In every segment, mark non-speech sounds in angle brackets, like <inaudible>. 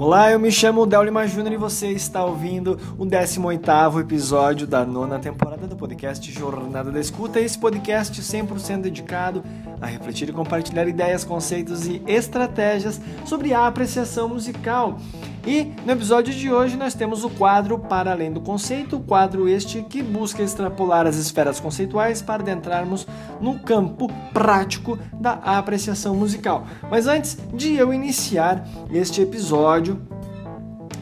Olá, eu me chamo Del Lima Júnior e você está ouvindo o 18º episódio da nona temporada do podcast Jornada da Escuta. Esse podcast 100% dedicado a refletir e compartilhar ideias, conceitos e estratégias sobre a apreciação musical. E no episódio de hoje nós temos o quadro Para Além do Conceito, quadro este que busca extrapolar as esferas conceituais para adentrarmos no campo prático da apreciação musical. Mas antes de eu iniciar este episódio,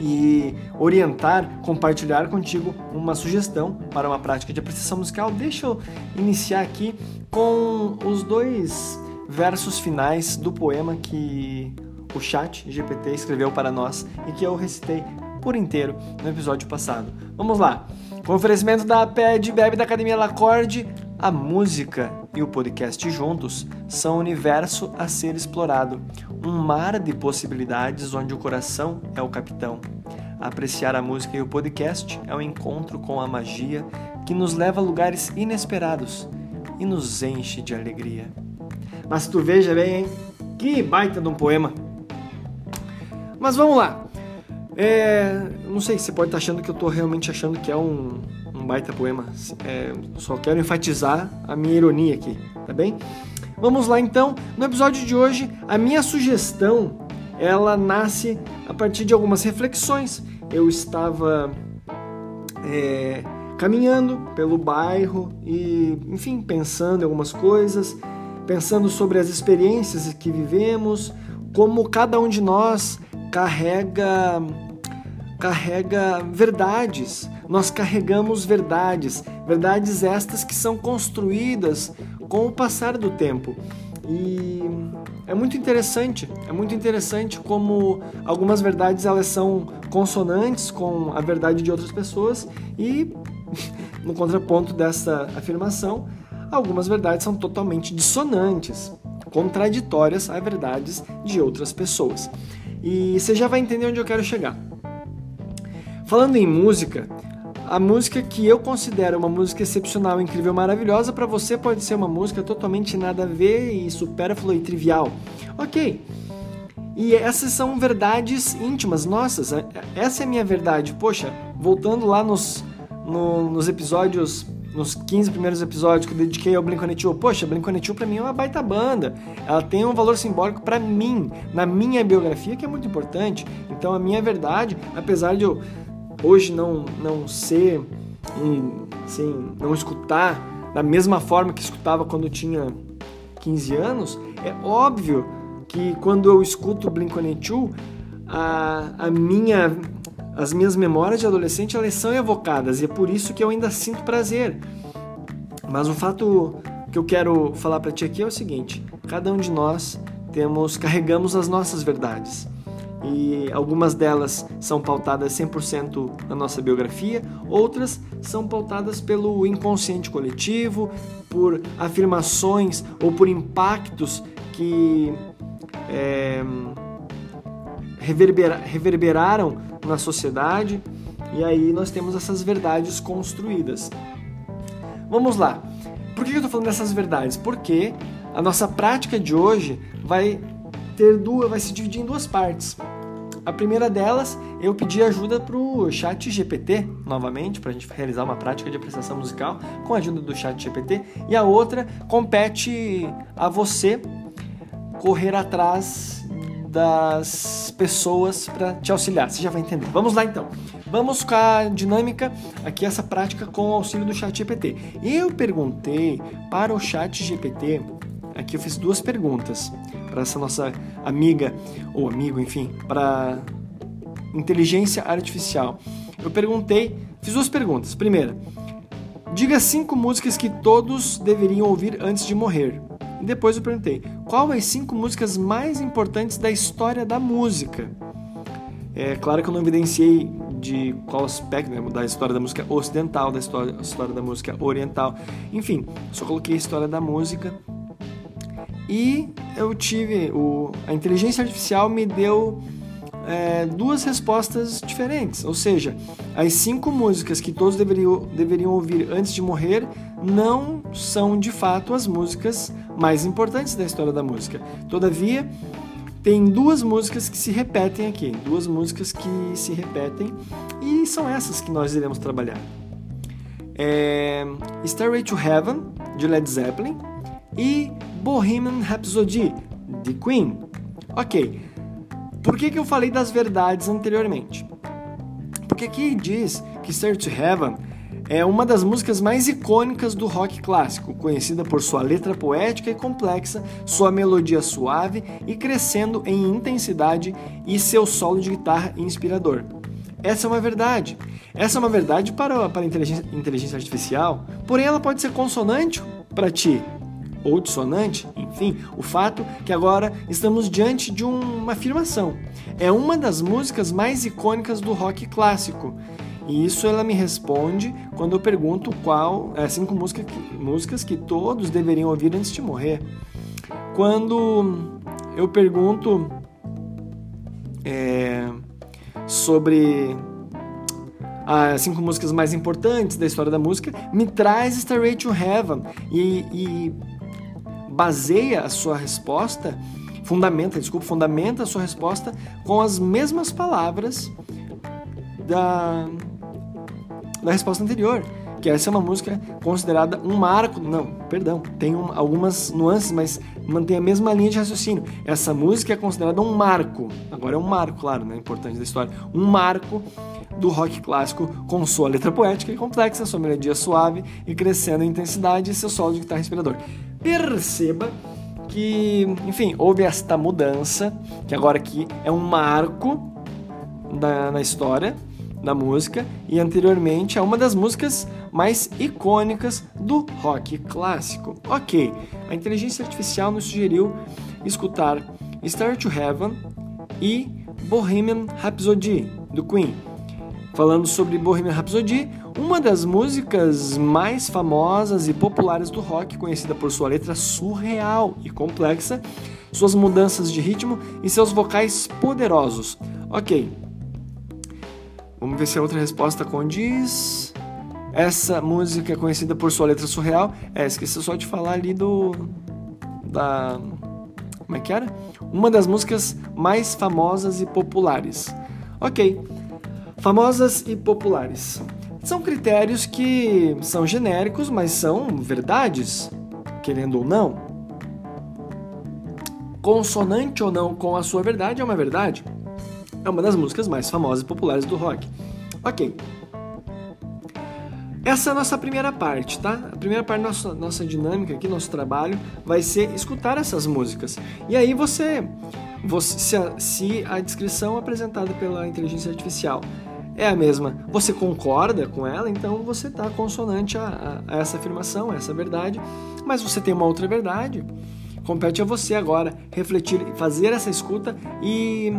e orientar, compartilhar contigo uma sugestão para uma prática de apreciação musical, deixa eu iniciar aqui com os dois versos finais do poema que o chat GPT escreveu para nós e que eu recitei por inteiro no episódio passado. Vamos lá. Com oferecimento da PED Bebe da Academia Lacorde, a música e o podcast juntos são um universo a ser explorado, um mar de possibilidades onde o coração é o capitão. Apreciar a música e o podcast é um encontro com a magia que nos leva a lugares inesperados e nos enche de alegria. Mas tu veja bem, hein? Que baita de um poema! Mas vamos lá. É, não sei, você pode estar achando que eu estou realmente achando que é um, um baita poema. É, só quero enfatizar a minha ironia aqui, tá bem? Vamos lá então. No episódio de hoje, a minha sugestão ela nasce a partir de algumas reflexões. Eu estava é, caminhando pelo bairro e, enfim, pensando em algumas coisas, pensando sobre as experiências que vivemos, como cada um de nós carrega carrega verdades. Nós carregamos verdades, verdades estas que são construídas com o passar do tempo. E é muito interessante, é muito interessante como algumas verdades elas são consonantes com a verdade de outras pessoas e <laughs> no contraponto dessa afirmação, algumas verdades são totalmente dissonantes, contraditórias a verdades de outras pessoas. E você já vai entender onde eu quero chegar. Falando em música, a música que eu considero uma música excepcional, incrível, maravilhosa, para você pode ser uma música totalmente nada a ver e supérflua e trivial. Ok. E essas são verdades íntimas nossas. Essa é a minha verdade. Poxa, voltando lá nos, no, nos episódios nos 15 primeiros episódios que eu dediquei ao Blink-182, poxa, Blink-182 para mim é uma baita banda. Ela tem um valor simbólico para mim, na minha biografia, que é muito importante. Então a minha verdade, apesar de eu hoje não não ser assim, não escutar da mesma forma que escutava quando tinha 15 anos, é óbvio que quando eu escuto Blink-182, a, a minha as minhas memórias de adolescente elas são evocadas e é por isso que eu ainda sinto prazer. Mas o fato que eu quero falar para ti aqui é o seguinte: cada um de nós temos carregamos as nossas verdades. E algumas delas são pautadas 100% na nossa biografia, outras são pautadas pelo inconsciente coletivo, por afirmações ou por impactos que é, reverbera, reverberaram na sociedade e aí nós temos essas verdades construídas. Vamos lá. Por que eu estou falando dessas verdades? Porque a nossa prática de hoje vai ter duas, vai se dividir em duas partes. A primeira delas, eu pedi ajuda para o Chat GPT, novamente, para a gente realizar uma prática de apreciação musical com a ajuda do Chat GPT. E a outra compete a você correr atrás das pessoas para te auxiliar. Você já vai entender. Vamos lá então. Vamos com a dinâmica aqui, essa prática com o auxílio do chat GPT. Eu perguntei para o chat GPT, aqui eu fiz duas perguntas para essa nossa amiga, ou amigo, enfim, para inteligência artificial. Eu perguntei, fiz duas perguntas. Primeira, diga cinco músicas que todos deveriam ouvir antes de morrer. E depois eu perguntei: qual as cinco músicas mais importantes da história da música? É claro que eu não evidenciei de qual aspecto, né, da história da música ocidental, da história, história da música oriental. Enfim, só coloquei a história da música. E eu tive. O, a inteligência artificial me deu é, duas respostas diferentes. Ou seja, as cinco músicas que todos deveriam, deveriam ouvir antes de morrer não são de fato as músicas mais importantes da história da música. Todavia, tem duas músicas que se repetem aqui, duas músicas que se repetem e são essas que nós iremos trabalhar. É Stairway to Heaven, de Led Zeppelin, e Bohemian Rhapsody, de Queen. Ok, por que, que eu falei das verdades anteriormente? Porque aqui diz que Stairway to Heaven é uma das músicas mais icônicas do rock clássico, conhecida por sua letra poética e complexa, sua melodia suave e crescendo em intensidade e seu solo de guitarra inspirador. Essa é uma verdade. Essa é uma verdade para, para a inteligência, inteligência artificial, porém ela pode ser consonante para ti, ou dissonante, enfim, o fato que agora estamos diante de uma afirmação. É uma das músicas mais icônicas do rock clássico e isso ela me responde quando eu pergunto qual é cinco música que, músicas que todos deveriam ouvir antes de morrer. Quando eu pergunto é, sobre as cinco músicas mais importantes da história da música, me traz Starway to Heaven e, e baseia a sua resposta, fundamenta, desculpa, fundamenta a sua resposta com as mesmas palavras da, da resposta anterior, que essa é uma música considerada um marco. Não, perdão, tem um, algumas nuances, mas mantém a mesma linha de raciocínio. Essa música é considerada um marco. Agora é um marco, claro, né? Importante da história. Um marco do rock clássico com sua letra poética e complexa, sua melodia suave e crescendo em intensidade e seu solo de guitarra inspirador. Perceba que, enfim, houve esta mudança, que agora aqui é um marco da, na história da música e anteriormente é uma das músicas mais icônicas do rock clássico. Ok, a inteligência artificial nos sugeriu escutar Star to Heaven e Bohemian Rhapsody do Queen. Falando sobre Bohemian Rhapsody, uma das músicas mais famosas e populares do rock, conhecida por sua letra surreal e complexa, suas mudanças de ritmo e seus vocais poderosos. Ok, Vamos ver se a outra resposta condiz. Essa música é conhecida por sua letra surreal. É, esqueci só de falar ali do. Da. Como é que era? Uma das músicas mais famosas e populares. Ok. Famosas e populares. São critérios que são genéricos, mas são verdades, querendo ou não. Consonante ou não com a sua verdade é uma verdade é uma das músicas mais famosas e populares do rock. Ok. Essa é a nossa primeira parte, tá? A primeira parte da nossa, nossa dinâmica aqui, nosso trabalho, vai ser escutar essas músicas. E aí você, você se, a, se a descrição apresentada pela inteligência artificial é a mesma, você concorda com ela, então você está consonante a, a, a essa afirmação, a essa verdade, mas você tem uma outra verdade. Compete a você agora refletir, fazer essa escuta e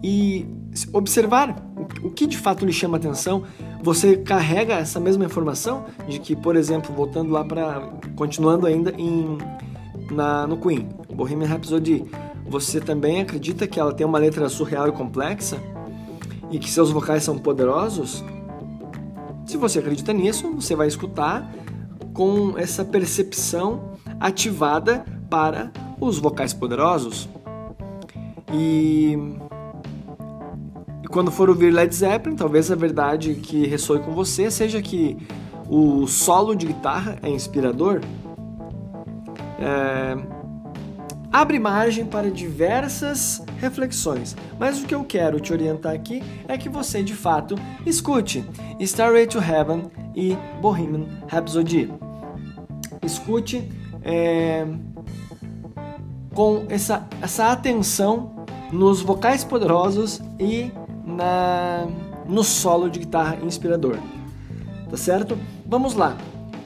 e observar o que de fato lhe chama atenção. Você carrega essa mesma informação de que, por exemplo, voltando lá para continuando ainda em na no Queen, Bohemian Rhapsody, você também acredita que ela tem uma letra surreal e complexa e que seus vocais são poderosos? Se você acredita nisso, você vai escutar com essa percepção ativada para os vocais poderosos. E e quando for ouvir Led Zeppelin, talvez a verdade que ressoe com você seja que o solo de guitarra é inspirador. É... Abre margem para diversas reflexões, mas o que eu quero te orientar aqui é que você de fato escute Starway to Heaven e Bohemian Rhapsody. Escute é... com essa, essa atenção nos vocais poderosos e na no solo de guitarra inspirador. Tá certo? Vamos lá.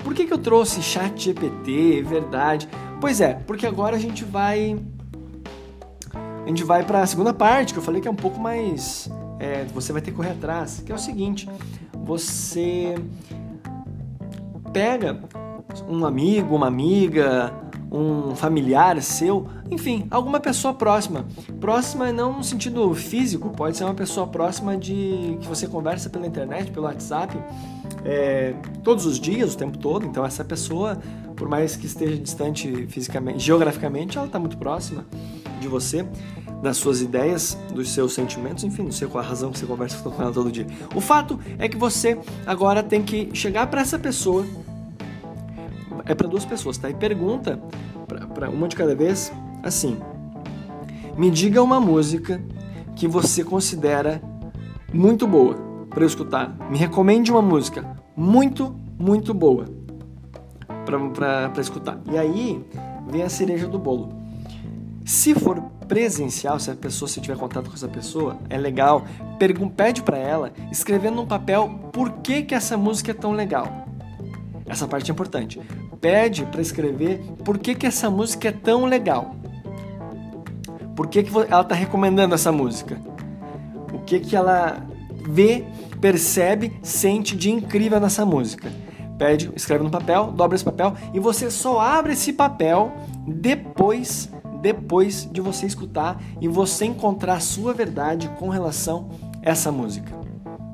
Por que, que eu trouxe chat GPT, verdade? Pois é, porque agora a gente vai a gente vai para a segunda parte que eu falei que é um pouco mais é, você vai ter que correr atrás, que é o seguinte: você pega um amigo, uma amiga, um familiar seu, enfim, alguma pessoa próxima. Próxima não no sentido físico, pode ser uma pessoa próxima de que você conversa pela internet, pelo WhatsApp, é, todos os dias, o tempo todo. Então essa pessoa, por mais que esteja distante fisicamente, geograficamente, ela está muito próxima. de você, das suas ideias, dos seus sentimentos, enfim, não sei qual a razão que você conversa com ela todo dia. O fato é que você agora tem que chegar para essa pessoa, é para duas pessoas, tá? E pergunta para uma de cada vez, assim: me diga uma música que você considera muito boa para eu escutar. Me recomende uma música muito, muito boa para escutar. E aí vem a cereja do bolo. Se for presencial, se a pessoa se tiver contato com essa pessoa, é legal. pede para ela escrevendo num papel por que que essa música é tão legal. Essa parte é importante. Pede para escrever por que que essa música é tão legal. Por que, que ela está recomendando essa música? O que que ela vê, percebe, sente de incrível nessa música? Pede, escreve no papel, dobra esse papel e você só abre esse papel depois depois de você escutar e você encontrar a sua verdade com relação a essa música.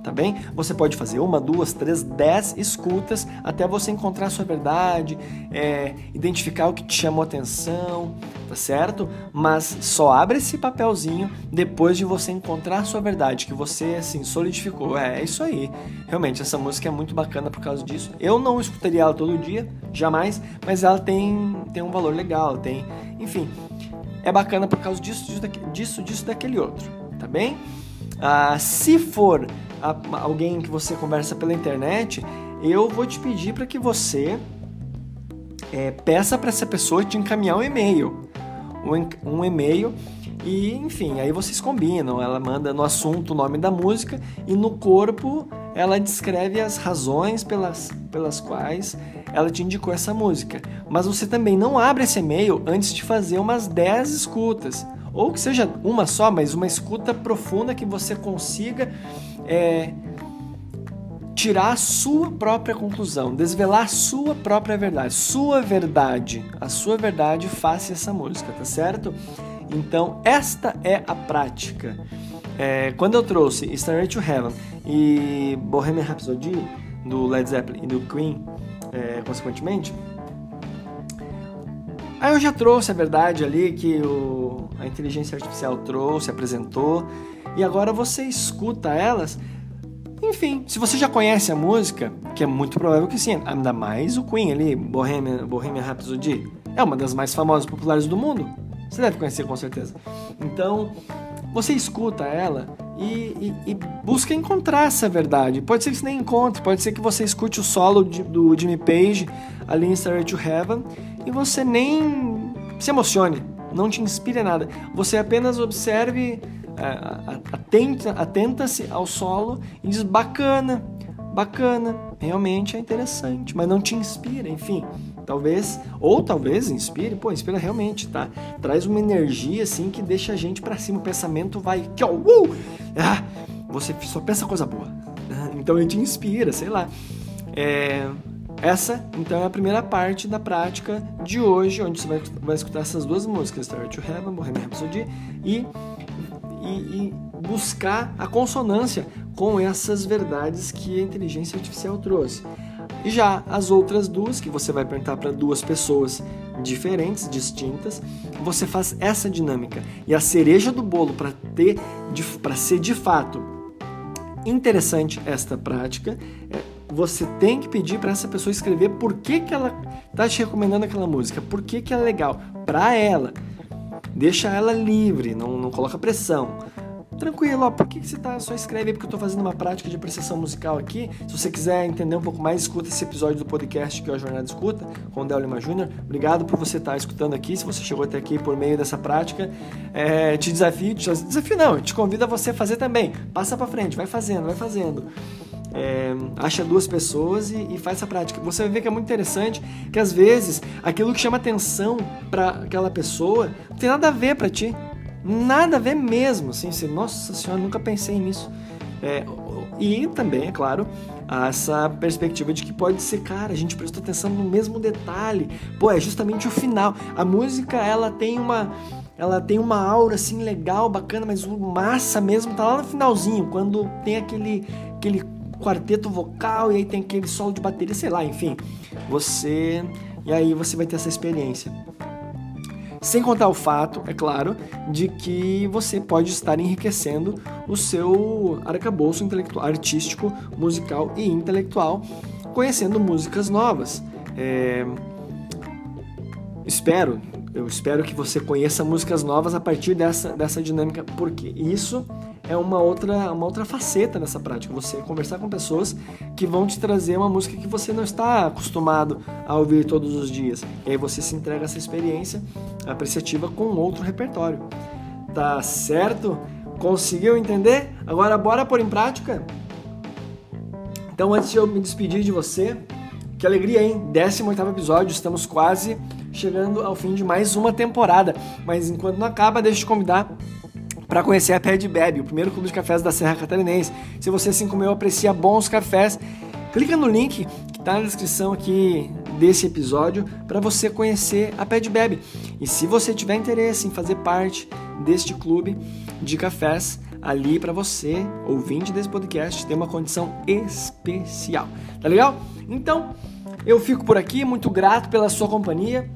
Tá bem? Você pode fazer uma, duas, três, dez escutas até você encontrar a sua verdade, é, identificar o que te chamou atenção, tá certo? Mas só abre esse papelzinho depois de você encontrar a sua verdade, que você assim solidificou. É, é isso aí. Realmente, essa música é muito bacana por causa disso. Eu não escutaria ela todo dia, jamais, mas ela tem, tem um valor legal, tem. Enfim, é bacana por causa disso, disso, disso, disso daquele outro, tá bem? Ah, se for a, alguém que você conversa pela internet, eu vou te pedir para que você é, peça para essa pessoa te encaminhar um e-mail. Um, um e-mail e, enfim, aí vocês combinam. Ela manda no assunto o nome da música e no corpo ela descreve as razões pelas, pelas quais ela te indicou essa música. Mas você também não abre esse e-mail antes de fazer umas 10 escutas. Ou que seja uma só, mas uma escuta profunda que você consiga é, tirar a sua própria conclusão, desvelar a sua própria verdade, sua verdade, a sua verdade face essa música, tá certo? Então, esta é a prática. É, quando eu trouxe Starry to Heaven e Bohemian Rhapsody do Led Zeppelin e do Queen, é, consequentemente, aí eu já trouxe a verdade ali que o, a inteligência artificial trouxe, apresentou, e agora você escuta elas. Enfim, se você já conhece a música, que é muito provável que sim, ainda mais o Queen ali, Bohemian, Bohemian Rhapsody, é uma das mais famosas e populares do mundo. Você deve conhecer com certeza. Então, você escuta ela e, e, e, busca encontrar essa verdade. Pode ser que você nem encontre, pode ser que você escute o solo de, do Jimmy Page ali em Starry to Heaven e você nem se emocione, não te inspire nada. Você apenas observe, atenta, atenta-se ao solo e diz bacana, bacana, realmente é interessante, mas não te inspira, enfim. Talvez, ou talvez inspire, pô, inspira realmente, tá? Traz uma energia assim que deixa a gente para cima, o pensamento vai que ó, uh! ah, você só pensa coisa boa. Então a gente inspira, sei lá. É, essa, então, é a primeira parte da prática de hoje, onde você vai, vai escutar essas duas músicas, Star to Heaven, Bohemian Rhapsody, e, e, e buscar a consonância com essas verdades que a inteligência artificial trouxe. E já as outras duas, que você vai perguntar para duas pessoas diferentes, distintas, você faz essa dinâmica. E a cereja do bolo para ter, para ser de fato interessante esta prática, é, você tem que pedir para essa pessoa escrever por que, que ela está te recomendando aquela música, por que, que é legal para ela. Deixa ela livre, não, não coloca pressão tranquilo, ó, por que, você tá, só escreve aí porque eu tô fazendo uma prática de apreciação musical aqui. Se você quiser entender um pouco mais, escuta esse episódio do podcast que é a Jornada Escuta, com o Del Lima Júnior. Obrigado por você estar tá escutando aqui, se você chegou até aqui por meio dessa prática. É, te desafio, te desafio não, te convido a você fazer também. Passa para frente, vai fazendo, vai fazendo. É, acha duas pessoas e, e, faz essa prática. Você vai ver que é muito interessante que às vezes aquilo que chama atenção para aquela pessoa não tem nada a ver para ti. Nada a ver mesmo, assim, nossa senhora, nunca pensei nisso. É, e também, é claro, essa perspectiva de que pode ser, cara, a gente prestou atenção no mesmo detalhe. Pô, é justamente o final. A música, ela tem uma ela tem uma aura assim legal, bacana, mas o massa mesmo tá lá no finalzinho, quando tem aquele aquele quarteto vocal e aí tem aquele solo de bateria, sei lá, enfim. Você e aí você vai ter essa experiência. Sem contar o fato, é claro, de que você pode estar enriquecendo o seu arcabouço intelectual, artístico, musical e intelectual, conhecendo músicas novas. É... Espero, eu espero que você conheça músicas novas a partir dessa, dessa dinâmica, porque isso é uma outra, uma outra faceta dessa prática. Você conversar com pessoas que vão te trazer uma música que você não está acostumado a ouvir todos os dias. E aí você se entrega essa experiência apreciativa com outro repertório. Tá certo? Conseguiu entender? Agora bora pôr em prática? Então antes de eu me despedir de você, que alegria, hein? 18 episódio, estamos quase chegando ao fim de mais uma temporada. Mas enquanto não acaba, deixa eu te convidar para conhecer a Pé de Bebe, o primeiro clube de cafés da Serra Catarinense. Se você, assim como eu, aprecia bons cafés, clica no link que está na descrição aqui desse episódio para você conhecer a Pé de Bebe. E se você tiver interesse em fazer parte deste clube de cafés, ali para você, ouvinte desse podcast, tem uma condição especial. Tá legal? Então, eu fico por aqui, muito grato pela sua companhia.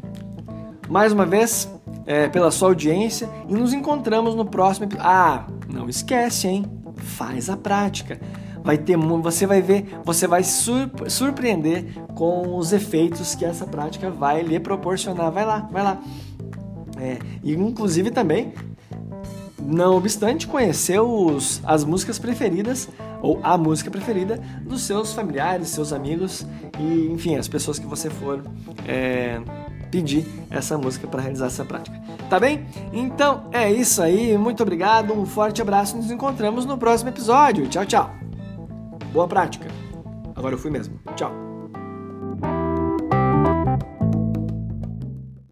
Mais uma vez, é, pela sua audiência e nos encontramos no próximo episódio. Ah, não esquece, hein? Faz a prática. Vai ter, você vai ver, você vai surpreender com os efeitos que essa prática vai lhe proporcionar. Vai lá, vai lá. É, e inclusive também, não obstante, conhecer os, as músicas preferidas ou a música preferida dos seus familiares, seus amigos e, enfim, as pessoas que você for é, pedir essa música para realizar essa prática. Tá bem? Então é isso aí. Muito obrigado, um forte abraço. Nos encontramos no próximo episódio. Tchau, tchau. Boa prática. Agora eu fui mesmo. Tchau.